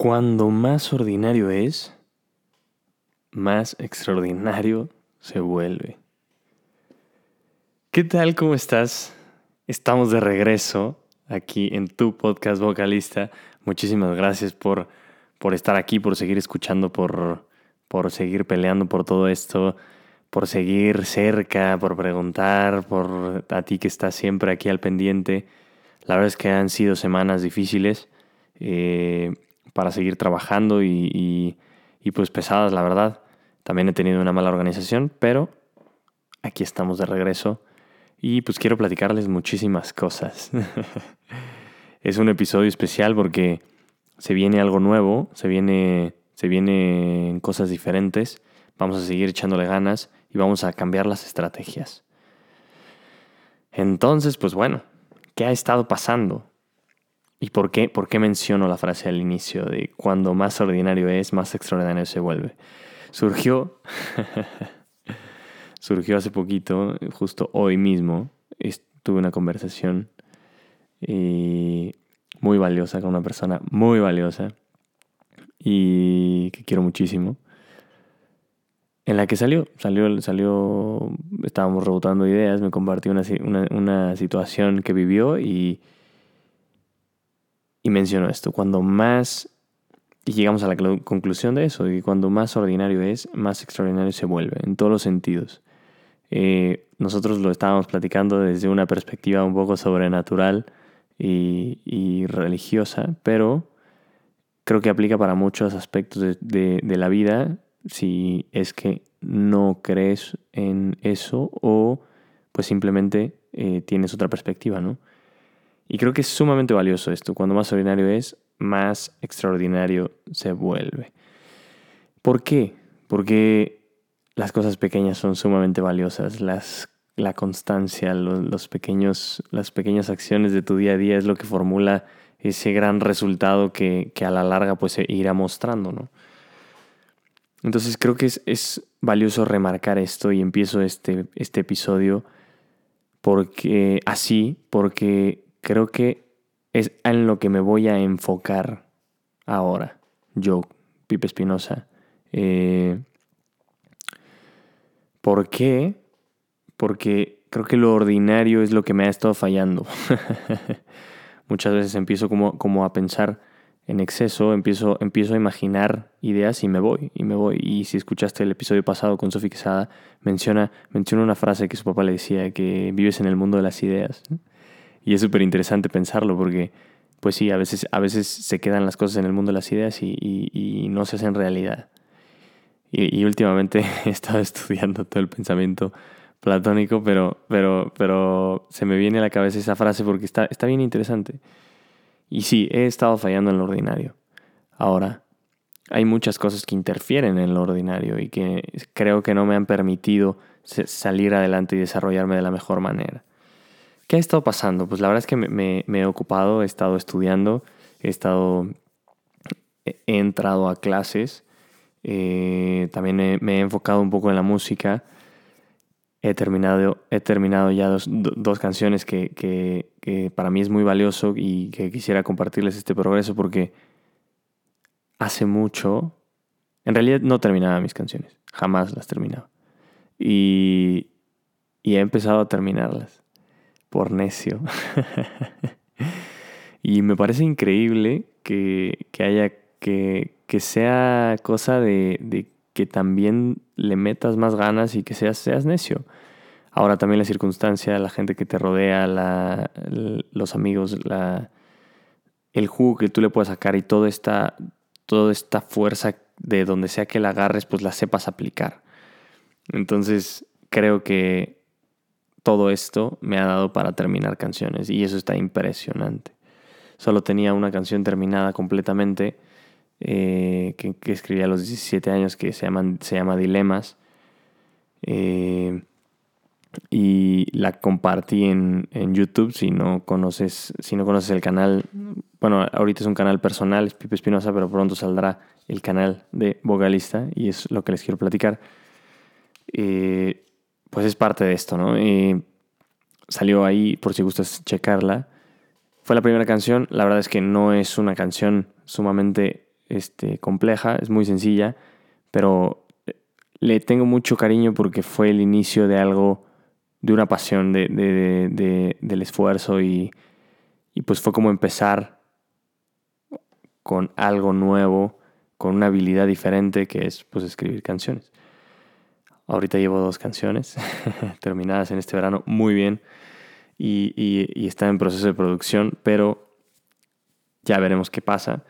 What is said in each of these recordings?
Cuando más ordinario es, más extraordinario se vuelve. ¿Qué tal? ¿Cómo estás? Estamos de regreso aquí en tu podcast vocalista. Muchísimas gracias por, por estar aquí, por seguir escuchando, por, por seguir peleando por todo esto, por seguir cerca, por preguntar, por a ti que estás siempre aquí al pendiente. La verdad es que han sido semanas difíciles. Eh, para seguir trabajando y, pues pesadas, la verdad. También he tenido una mala organización, pero aquí estamos de regreso y pues quiero platicarles muchísimas cosas. es un episodio especial porque se viene algo nuevo, se viene se vienen cosas diferentes, vamos a seguir echándole ganas y vamos a cambiar las estrategias. Entonces, pues bueno, ¿qué ha estado pasando? ¿Y por qué, por qué menciono la frase al inicio de cuando más ordinario es, más extraordinario se vuelve? Surgió, surgió hace poquito, justo hoy mismo, tuve una conversación eh, muy valiosa con una persona muy valiosa y que quiero muchísimo. En la que salió, salió, salió, estábamos rebotando ideas, me compartió una, una, una situación que vivió y, y menciono esto, cuando más, y llegamos a la conclusión de eso, y cuando más ordinario es, más extraordinario se vuelve, en todos los sentidos. Eh, nosotros lo estábamos platicando desde una perspectiva un poco sobrenatural y, religiosa, pero creo que aplica para muchos aspectos de, la vida si es que no crees en eso o pues simplemente eh, tienes otra perspectiva, ¿no? Y creo que es sumamente valioso esto. Cuando más ordinario es, más extraordinario se vuelve. ¿Por qué? Porque las cosas pequeñas son sumamente valiosas. Las, la constancia, los, pequeños, las pequeñas acciones de tu día a día es lo que formula ese gran resultado que, a la larga pues irá mostrando, ¿no? Entonces creo que es, es valioso remarcar esto y empiezo este, este episodio porque así, porque creo que es en lo que me voy a enfocar ahora, yo, Pipe Espinosa. Eh, ¿Por qué? Porque creo que lo ordinario es lo que me ha estado fallando. Muchas veces empiezo como, como a pensar en exceso, empiezo, empiezo a imaginar ideas y me voy, y me voy. Y si escuchaste el episodio pasado con Sofía Quesada, menciona, menciona una frase que su papá le decía, que vives en el mundo de las ideas. Y es súper interesante pensarlo porque, pues sí, a veces, a veces se quedan las cosas en el mundo de las ideas y, no se hacen realidad. Y, últimamente he estado estudiando todo el pensamiento platónico, pero, pero, pero se me viene a la cabeza esa frase porque está, está bien interesante. Y sí, he estado fallando en lo ordinario. Ahora, hay muchas cosas que interfieren en lo ordinario y que creo que no me han permitido salir adelante y desarrollarme de la mejor manera. ¿Qué ha estado pasando? Pues la verdad es que me, he ocupado, he estado estudiando, he estado, he entrado a clases, eh, también me he enfocado un poco en la música. He terminado, he terminado ya dos, canciones que, para mí es muy valioso y que quisiera compartirles este progreso porque hace mucho, en realidad no terminaba mis canciones, jamás las terminaba. Y he empezado a terminarlas por necio. y me parece increíble que, haya que, que, sea cosa de, que también le metas más ganas y que seas, seas necio. Ahora también la circunstancia, la gente que te rodea, la, los amigos, la, el jugo que tú le puedes sacar y toda esta, toda esta fuerza de donde sea que la agarres, pues la sepas aplicar. Entonces creo que todo esto me ha dado para terminar canciones y eso está impresionante. Solo tenía una canción terminada completamente eh, que, escribí a los 17 años que se, se llama Dilemas eh, y la compartí en, YouTube. Si no, conoces, si no conoces el canal, bueno, ahorita es un canal personal, es Pipe Espinosa, pero pronto saldrá el canal de vocalista y es lo que les quiero platicar. Eh, pues es parte de esto, ¿no? Y salió ahí, por si gustas checarla. Fue la primera canción, la verdad es que no es una canción sumamente este, compleja, es muy sencilla, pero eh, le tengo mucho cariño porque fue el inicio de algo, de una pasión, de, del esfuerzo y, y pues fue como empezar con algo nuevo, con una habilidad diferente que es pues escribir canciones. Ahorita llevo dos canciones terminadas en este verano muy bien y, y, está en proceso de producción, pero ya veremos qué pasa.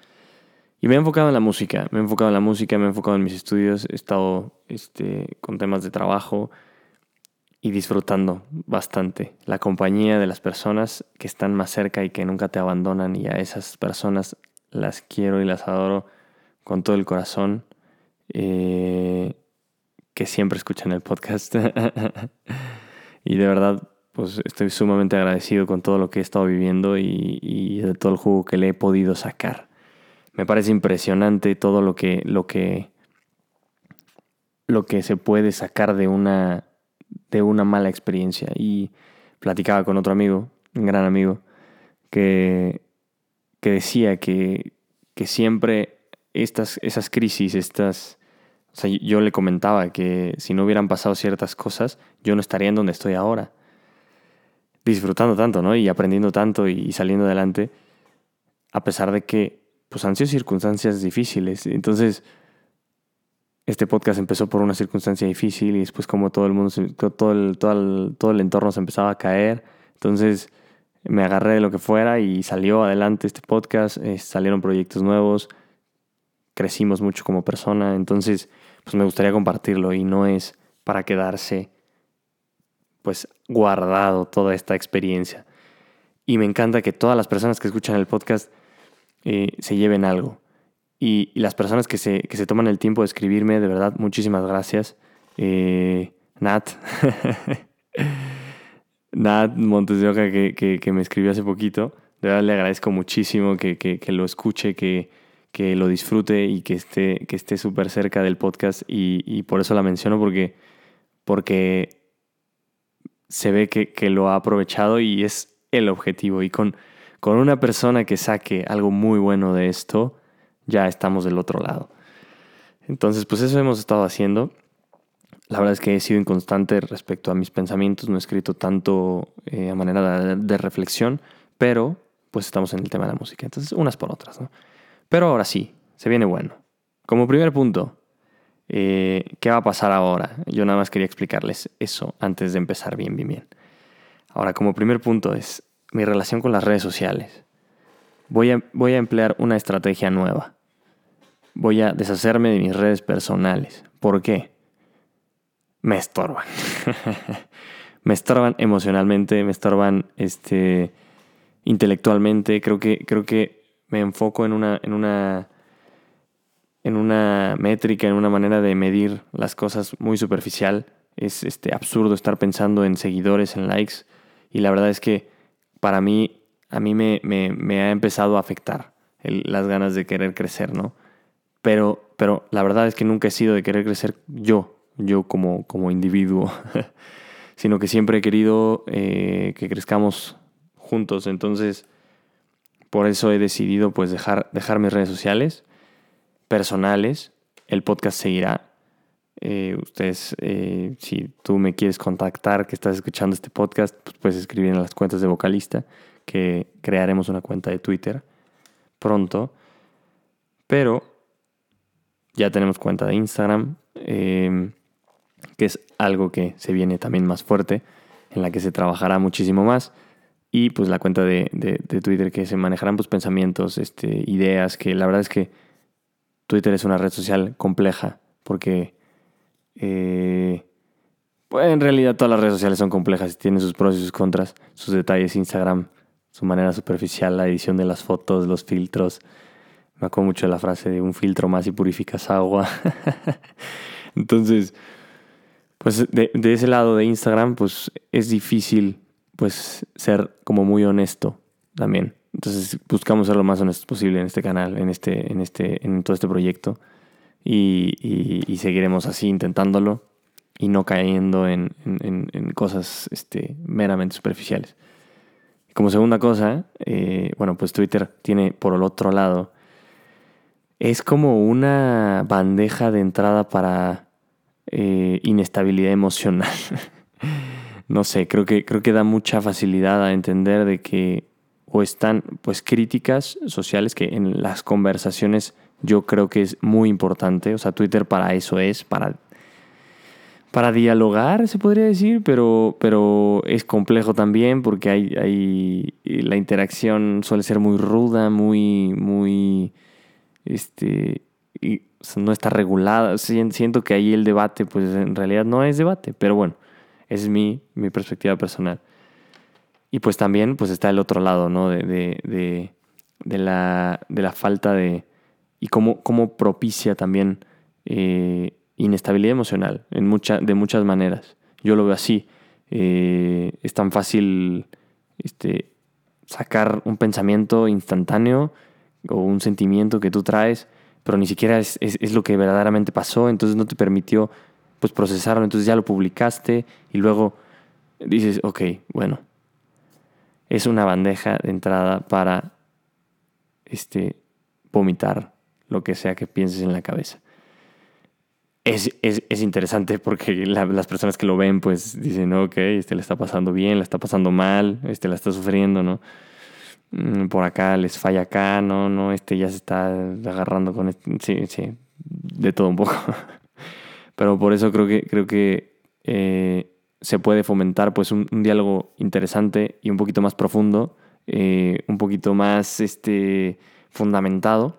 Y me he enfocado en la música, me he enfocado en la música, me he enfocado en mis estudios, he estado este, con temas de trabajo y disfrutando bastante la compañía de las personas que están más cerca y que nunca te abandonan y a esas personas las quiero y las adoro con todo el corazón. Eh, que siempre escuchan el podcast. y de verdad, pues estoy sumamente agradecido con todo lo que he estado viviendo y, de todo el jugo que le he podido sacar. Me parece impresionante todo lo que, lo que, lo que se puede sacar de una, de una mala experiencia. Y platicaba con otro amigo, un gran amigo, que, que decía que, que siempre estas, esas crisis, estas, o sea, yo le comentaba que si no hubieran pasado ciertas cosas, yo no estaría en donde estoy ahora. Disfrutando tanto, ¿no? Y aprendiendo tanto y saliendo adelante, a pesar de que pues han sido circunstancias difíciles. Entonces, este podcast empezó por una circunstancia difícil y después como todo el mundo, todo el, todo el, entorno se empezaba a caer. Entonces, me agarré de lo que fuera y salió adelante este podcast, eh, salieron proyectos nuevos, crecimos mucho como persona, entonces pues me gustaría compartirlo y no es para quedarse pues guardado toda esta experiencia. Y me encanta que todas las personas que escuchan el podcast eh, se lleven algo. Y, las personas que se, que se, toman el tiempo de escribirme, de verdad, muchísimas gracias. Eh, Nat, Nat Montes de Oca, que, que, me escribió hace poquito. De verdad le agradezco muchísimo que, que lo escuche, que, que lo disfrute y que esté que esté súper cerca del podcast y, por eso la menciono porque, porque se ve que, lo ha aprovechado y es el objetivo. Y con, con una persona que saque algo muy bueno de esto ya estamos del otro lado. Entonces pues eso hemos estado haciendo. La verdad es que he sido inconstante respecto a mis pensamientos no he escrito tanto eh, a manera de, de reflexión pero pues estamos en el tema de la música. Entonces unas por otras ¿no? Pero ahora sí, se viene bueno. Como primer punto, eh, ¿qué va a pasar ahora? Yo nada más quería explicarles eso antes de empezar bien, bien, bien. Ahora, como primer punto es mi relación con las redes sociales. Voy a, voy a emplear una estrategia nueva. Voy a deshacerme de mis redes personales. ¿Por qué? Me estorban. me estorban emocionalmente, me estorban este, intelectualmente. Creo que, creo que me enfoco en una, en una, en una métrica, en una manera de medir las cosas muy superficial. Es este, absurdo estar pensando en seguidores, en likes. Y la verdad es que para mí, a mí me, me, ha empezado a afectar las ganas de querer crecer, ¿no? Pero, pero la verdad es que nunca he sido de querer crecer yo, yo como, como individuo, sino que siempre he querido eh, que crezcamos juntos. Entonces, por eso he decidido pues dejar, dejar mis redes sociales personales. El podcast seguirá. Eh, ustedes, eh, si tú me quieres contactar, que estás escuchando este podcast, pues puedes escribir en las cuentas de vocalista, que crearemos una cuenta de Twitter pronto. Pero ya tenemos cuenta de Instagram, em, que es algo que se viene también más fuerte, en la que se trabajará muchísimo más y pues la cuenta de, Twitter que se manejarán pues pensamientos, este, ideas, que la verdad es que Twitter es una red social compleja porque eh, pues en realidad todas las redes sociales son complejas y tienen sus pros y sus contras, sus detalles, Instagram, su manera superficial, la edición de las fotos, los filtros. Me acuerdo mucho de la frase de un filtro más y purificas agua. Entonces, pues de, de ese lado de Instagram, pues es difícil pues ser como muy honesto también. Entonces buscamos ser lo más honestos posible en este canal, en este, en este, en todo este proyecto. Y, seguiremos así intentándolo y no cayendo en, cosas este, meramente superficiales. Como segunda cosa, eh, bueno, pues Twitter tiene por el otro lado es como una bandeja de entrada para eh, inestabilidad emocional. no sé, creo que, creo que da mucha facilidad a entender de que o están pues críticas sociales que en las conversaciones yo creo que es muy importante. O sea, Twitter para eso es, para, para dialogar, se podría decir, pero, pero es complejo también porque hay, hay, la interacción suele ser muy ruda, muy, muy, este, no está regulada. Siento que ahí el debate, pues en realidad no es debate, pero bueno, es mi, mi perspectiva personal. Y pues también pues está el otro lado, ¿no? De, de, de, la, de la falta de... y cómo, cómo propicia también eh, inestabilidad emocional en mucha, de muchas maneras. Yo lo veo así. Eh, es tan fácil este, sacar un pensamiento instantáneo o un sentimiento que tú traes, pero ni siquiera es, es, lo que verdaderamente pasó, entonces no te permitió pues procesarlo, entonces ya lo publicaste y luego dices, ok, bueno, es una bandeja de entrada para este, vomitar lo que sea que pienses en la cabeza. Es, interesante porque las personas que lo ven pues dicen, ok, este le está pasando bien, le está pasando mal, este la está sufriendo, ¿no? Mm, por acá les falla acá, no, no, este ya se está agarrando con este, sí, sí, de todo un poco. Pero por eso creo que, creo que eh, se puede fomentar pues un, diálogo interesante y un poquito más profundo, eh, un poquito más este, fundamentado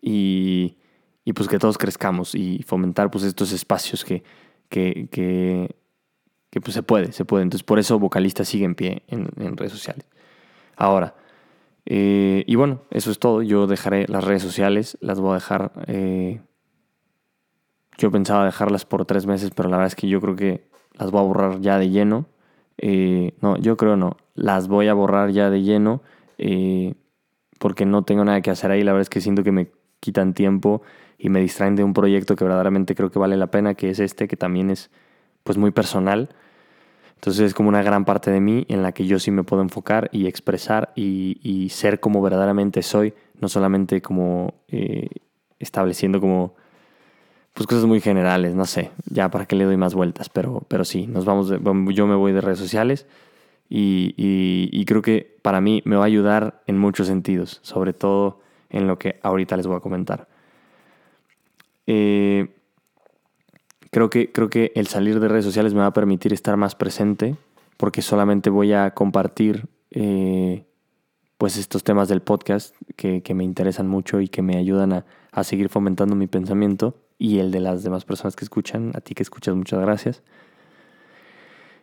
y, y, pues que todos crezcamos y fomentar pues estos espacios que, que, que, pues se puede, se puede. Entonces por eso Vocalista sigue en pie en, en redes sociales. Ahora, eh, y bueno, eso es todo. Yo dejaré las redes sociales, las voy a dejar... Yo pensaba dejarlas por tres meses, pero la verdad es que yo creo que las voy a borrar ya de lleno. Eh, no, yo creo no. Las voy a borrar ya de lleno eh, porque no tengo nada que hacer ahí. La verdad es que siento que me quitan tiempo y me distraen de un proyecto que verdaderamente creo que vale la pena, que es este, que también es pues muy personal. Entonces es como una gran parte de mí en la que yo sí me puedo enfocar y expresar y, ser como verdaderamente soy, no solamente como eh, estableciendo como pues cosas muy generales, no sé, ya para qué le doy más vueltas, pero, pero sí, nos vamos, yo me voy de redes sociales y, creo que para mí me va a ayudar en muchos sentidos, sobre todo en lo que ahorita les voy a comentar. Eh, creo, que, creo que el salir de redes sociales me va a permitir estar más presente porque solamente voy a compartir eh, pues estos temas del podcast que, me interesan mucho y que me ayudan a, a seguir fomentando mi pensamiento y el de las demás personas que escuchan. A ti que escuchas, muchas gracias.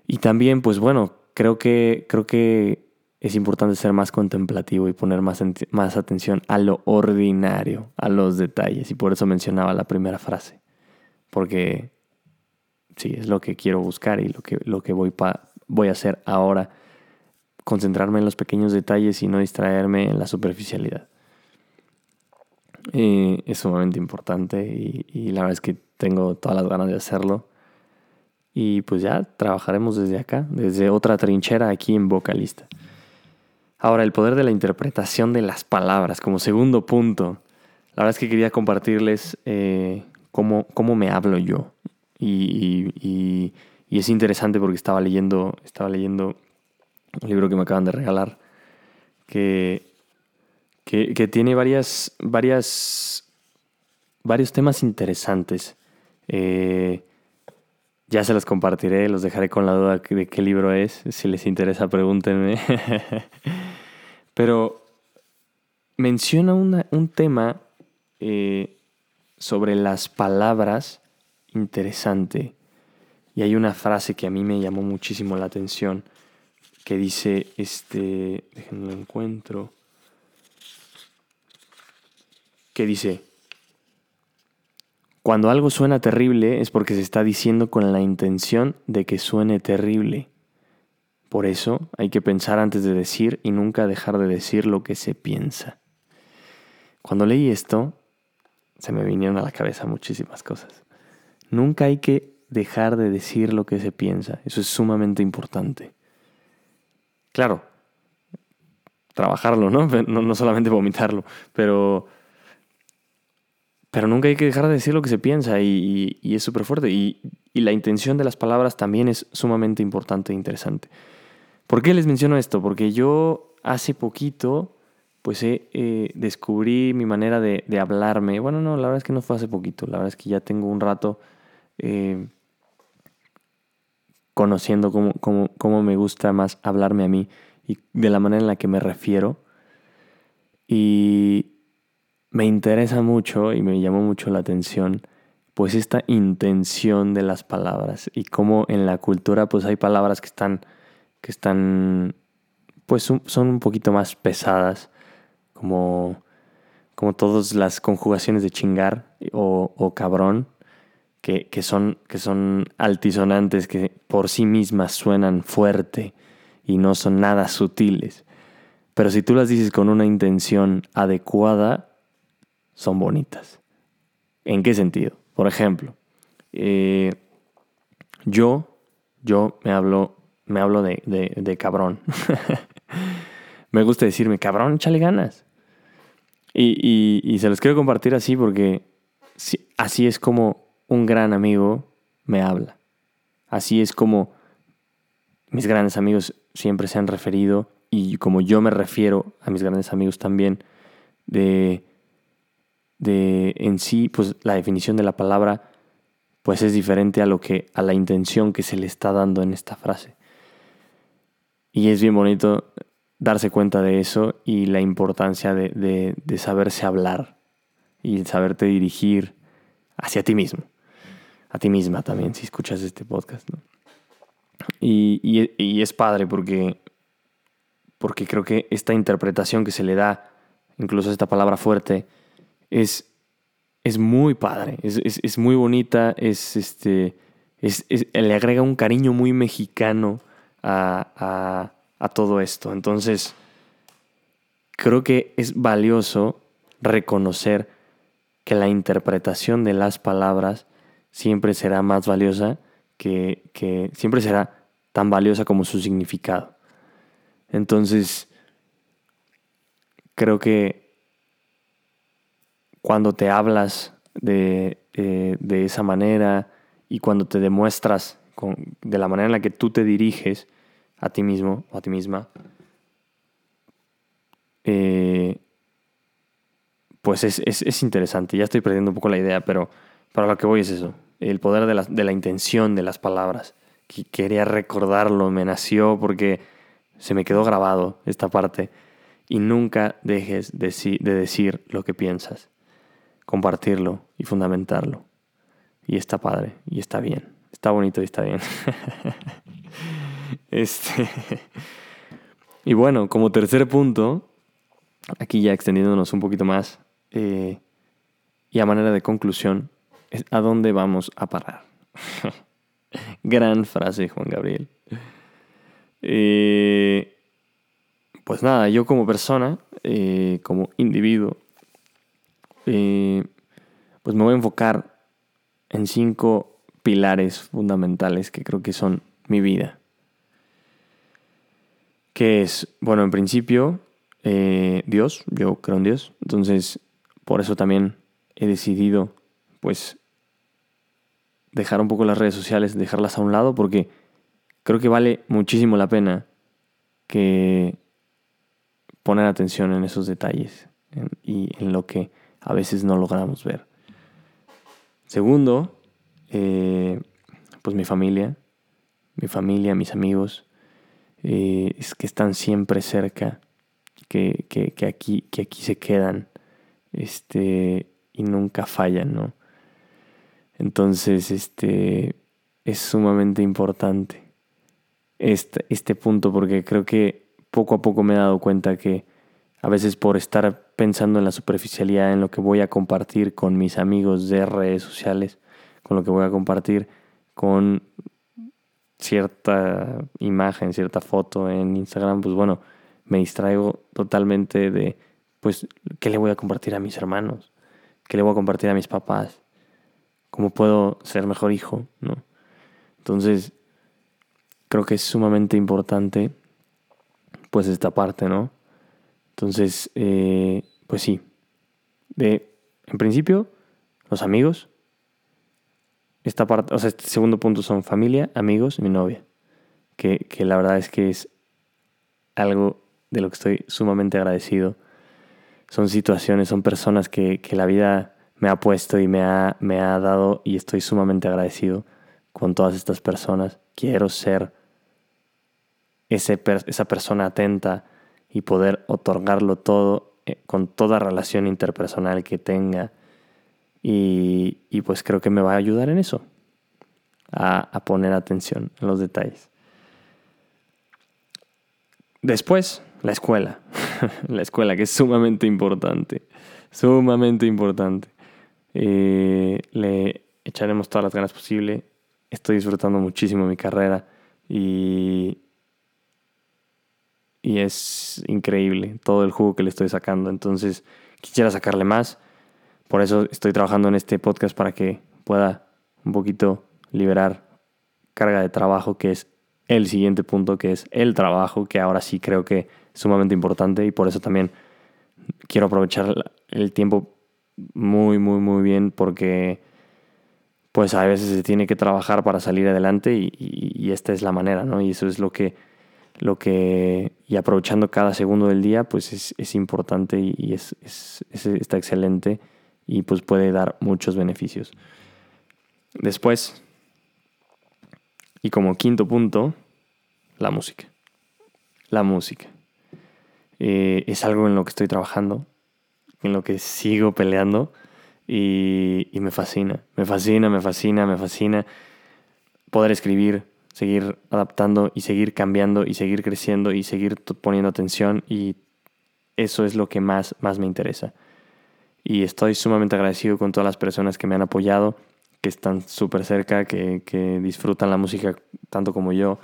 Y también, pues bueno, creo que, creo que es importante ser más contemplativo y poner más, más atención a lo ordinario, a los detalles. Y por eso mencionaba la primera frase. Porque sí, es lo que quiero buscar y lo que, lo que voy, pa, voy a hacer ahora. Concentrarme en los pequeños detalles y no distraerme en la superficialidad es sumamente importante y, la verdad es que tengo todas las ganas de hacerlo. Y pues ya trabajaremos desde acá, desde otra trinchera aquí en Vocalista. Ahora, el poder de la interpretación de las palabras como segundo punto. La verdad es que quería compartirles eh, cómo, cómo, me hablo yo. Y, y, es interesante porque estaba leyendo, estaba leyendo un libro que me acaban de regalar que que, tiene varias, varias, varios temas interesantes. Eh, ya se los compartiré, los dejaré con la duda de qué libro es. Si les interesa, pregúntenme. Pero menciona un tema eh, sobre las palabras interesante. Y hay una frase que a mí me llamó muchísimo la atención que dice, este, déjenme lo encuentro que dice, cuando algo suena terrible es porque se está diciendo con la intención de que suene terrible. Por eso hay que pensar antes de decir y nunca dejar de decir lo que se piensa. Cuando leí esto, se me vinieron a la cabeza muchísimas cosas. Nunca hay que dejar de decir lo que se piensa. Eso es sumamente importante. Claro, trabajarlo, ¿no? No, no solamente vomitarlo, pero pero nunca hay que dejar de decir lo que se piensa y, es súper fuerte. Y, la intención de las palabras también es sumamente importante e interesante. ¿Por qué les menciono esto? Porque yo hace poquito, pues eh, descubrí mi manera de, hablarme. Bueno, no, la verdad es que no fue hace poquito. La verdad es que ya tengo un rato eh, conociendo cómo, cómo, me gusta más hablarme a mí y de la manera en la que me refiero. Y me interesa mucho y me llamó mucho la atención pues esta intención de las palabras y cómo en la cultura pues hay palabras que están que están pues son un poquito más pesadas como como todas las conjugaciones de chingar o, cabrón que, son, que son altisonantes que por sí mismas suenan fuerte y no son nada sutiles. Pero si tú las dices con una intención adecuada, son bonitas. ¿En qué sentido? Por ejemplo, eh, yo, yo me hablo, me hablo de, cabrón. me gusta decirme, cabrón, échale ganas. Y, se los quiero compartir así porque así es como un gran amigo me habla. Así es como mis grandes amigos siempre se han referido y como yo me refiero a mis grandes amigos también de de en sí, pues la definición de la palabra pues es diferente a lo que a la intención que se le está dando en esta frase. Y es bien bonito darse cuenta de eso y la importancia de, saberse hablar y saberte dirigir hacia ti mismo, a ti misma también, si escuchas este podcast. Y, y, es padre porque, porque creo que esta interpretación que se le da, incluso esta palabra fuerte, es, es muy padre, es, muy bonita, es este, es, le agrega un cariño muy mexicano a, a, todo esto. Entonces, creo que es valioso reconocer que la interpretación de las palabras siempre será más valiosa que, que, siempre será tan valiosa como su significado. Entonces, creo que cuando te hablas de, esa manera y cuando te demuestras de la manera en la que tú te diriges a ti mismo o a ti misma, eh, pues es, interesante. Ya estoy perdiendo un poco la idea, pero para lo que voy es eso, el poder de la, de la intención de las palabras. Quería recordarlo, me nació porque se me quedó grabado esta parte. Y nunca dejes de decir lo que piensas compartirlo y fundamentarlo. Y está padre, y está bien, está bonito y está bien. este. Y bueno, como tercer punto, aquí ya extendiéndonos un poquito más, eh, y a manera de conclusión, a dónde vamos a parar. Gran frase, Juan Gabriel. Eh, pues nada, yo como persona, eh, como individuo, eh, pues me voy a enfocar en cinco pilares fundamentales que creo que son mi vida. Que es, bueno, en principio, eh, Dios, yo creo en Dios, entonces por eso también he decidido, pues, dejar un poco las redes sociales, dejarlas a un lado, porque creo que vale muchísimo la pena que poner atención en esos detalles y en lo que a veces no logramos ver. Segundo, eh, pues mi familia, mi familia, mis amigos, eh, es que están siempre cerca, que, aquí, que aquí se quedan este, y nunca fallan, ¿no? Entonces, este, es sumamente importante este, este punto porque creo que poco a poco me he dado cuenta que a veces por estar pensando en la superficialidad, en lo que voy a compartir con mis amigos de redes sociales, con lo que voy a compartir con cierta imagen, cierta foto en Instagram, pues bueno, me distraigo totalmente de, pues, ¿qué le voy a compartir a mis hermanos? ¿Qué le voy a compartir a mis papás? ¿Cómo puedo ser mejor hijo? ¿No? Entonces, creo que es sumamente importante, pues, esta parte, ¿no? Entonces, eh, pues sí, de, en principio, los amigos. Esta parte, o sea, este segundo punto son familia, amigos mi novia. Que, que la verdad es que es algo de lo que estoy sumamente agradecido. Son situaciones, son personas que, que la vida me ha puesto y me ha, me ha dado y estoy sumamente agradecido con todas estas personas. Quiero ser ese, esa persona atenta y poder otorgarlo todo eh, con toda relación interpersonal que tenga. Y, y, pues creo que me va a ayudar en eso, a, a poner atención en los detalles. Después, la escuela. la escuela, que es sumamente importante. Sumamente importante. Eh, le echaremos todas las ganas posible. Estoy disfrutando muchísimo mi carrera y, y es increíble todo el jugo que le estoy sacando. Entonces, quisiera sacarle más. Por eso estoy trabajando en este podcast para que pueda un poquito liberar carga de trabajo, que es el siguiente punto, que es el trabajo, que ahora sí creo que es sumamente importante y por eso también quiero aprovechar el tiempo muy, muy, muy bien porque pues a veces se tiene que trabajar para salir adelante y, esta es la manera, ¿no? Y eso es lo que, lo que, y aprovechando cada segundo del día, pues es, es importante y, es, es, está excelente y pues puede dar muchos beneficios. Después, y como quinto punto, la música. La música. Eh, es algo en lo que estoy trabajando, en lo que sigo peleando y, me fascina, me fascina, me fascina, me fascina poder escribir, seguir adaptando y seguir cambiando y seguir creciendo y seguir poniendo atención y eso es lo que más, más me interesa. Y estoy sumamente agradecido con todas las personas que me han apoyado, que están súper cerca, que, que, disfrutan la música tanto como yo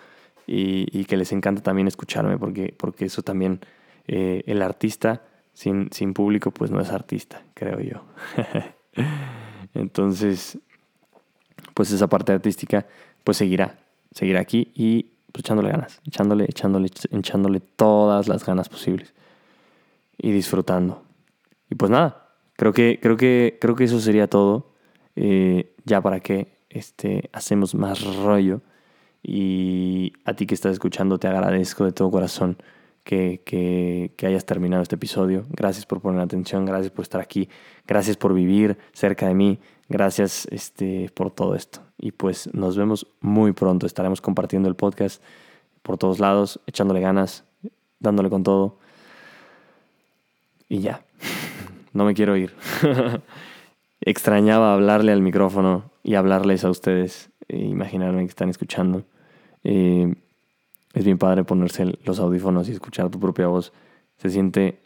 y, y, que les encanta también escucharme porque, porque eso también eh, el artista sin, sin público pues no es artista, creo yo. Entonces, pues esa parte artística pues seguirá, seguirá aquí y pues, echándole ganas, echándole, echándole, echándole todas las ganas posibles y disfrutando. Y pues nada, creo que, creo que, creo que eso sería todo. Eh, ya para que este, hacemos más rollo. Y a ti que estás escuchando te agradezco de todo corazón que, hayas terminado este episodio. Gracias por poner atención, gracias por estar aquí, gracias por vivir cerca de mí, gracias este, por todo esto. Y pues nos vemos muy pronto. Estaremos compartiendo el podcast por todos lados, echándole ganas, dándole con todo. Y ya, no me quiero ir. Extrañaba hablarle al micrófono y hablarles a ustedes, e imaginarme que están escuchando. Eh, es bien padre ponerse los audífonos y escuchar tu propia voz. Se siente,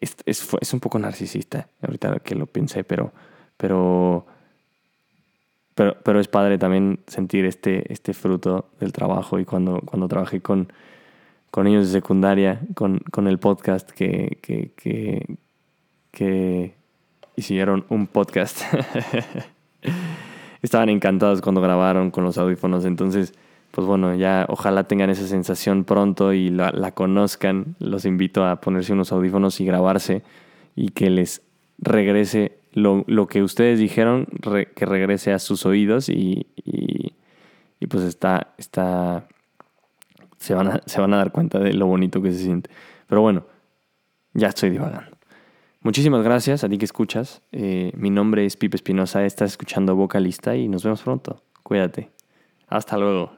es, es, un poco narcisista, ahorita que lo pensé, pero, pero, pero, pero es padre también sentir este, este fruto del trabajo y cuando, cuando trabajé con, con niños de secundaria, con, con el podcast que, que, que, que hicieron un podcast. Estaban encantados cuando grabaron con los audífonos, entonces pues bueno, ya ojalá tengan esa sensación pronto y la, conozcan. Los invito a ponerse unos audífonos y grabarse y que les regrese lo, que ustedes dijeron, que regrese a sus oídos y, y, pues está, está, se van, a, se van a dar cuenta de lo bonito que se siente. Pero bueno, ya estoy divagando. Muchísimas gracias a ti que escuchas. Eh, mi nombre es Pipe Espinosa, estás escuchando Vocalista y nos vemos pronto. Cuídate. Hasta luego.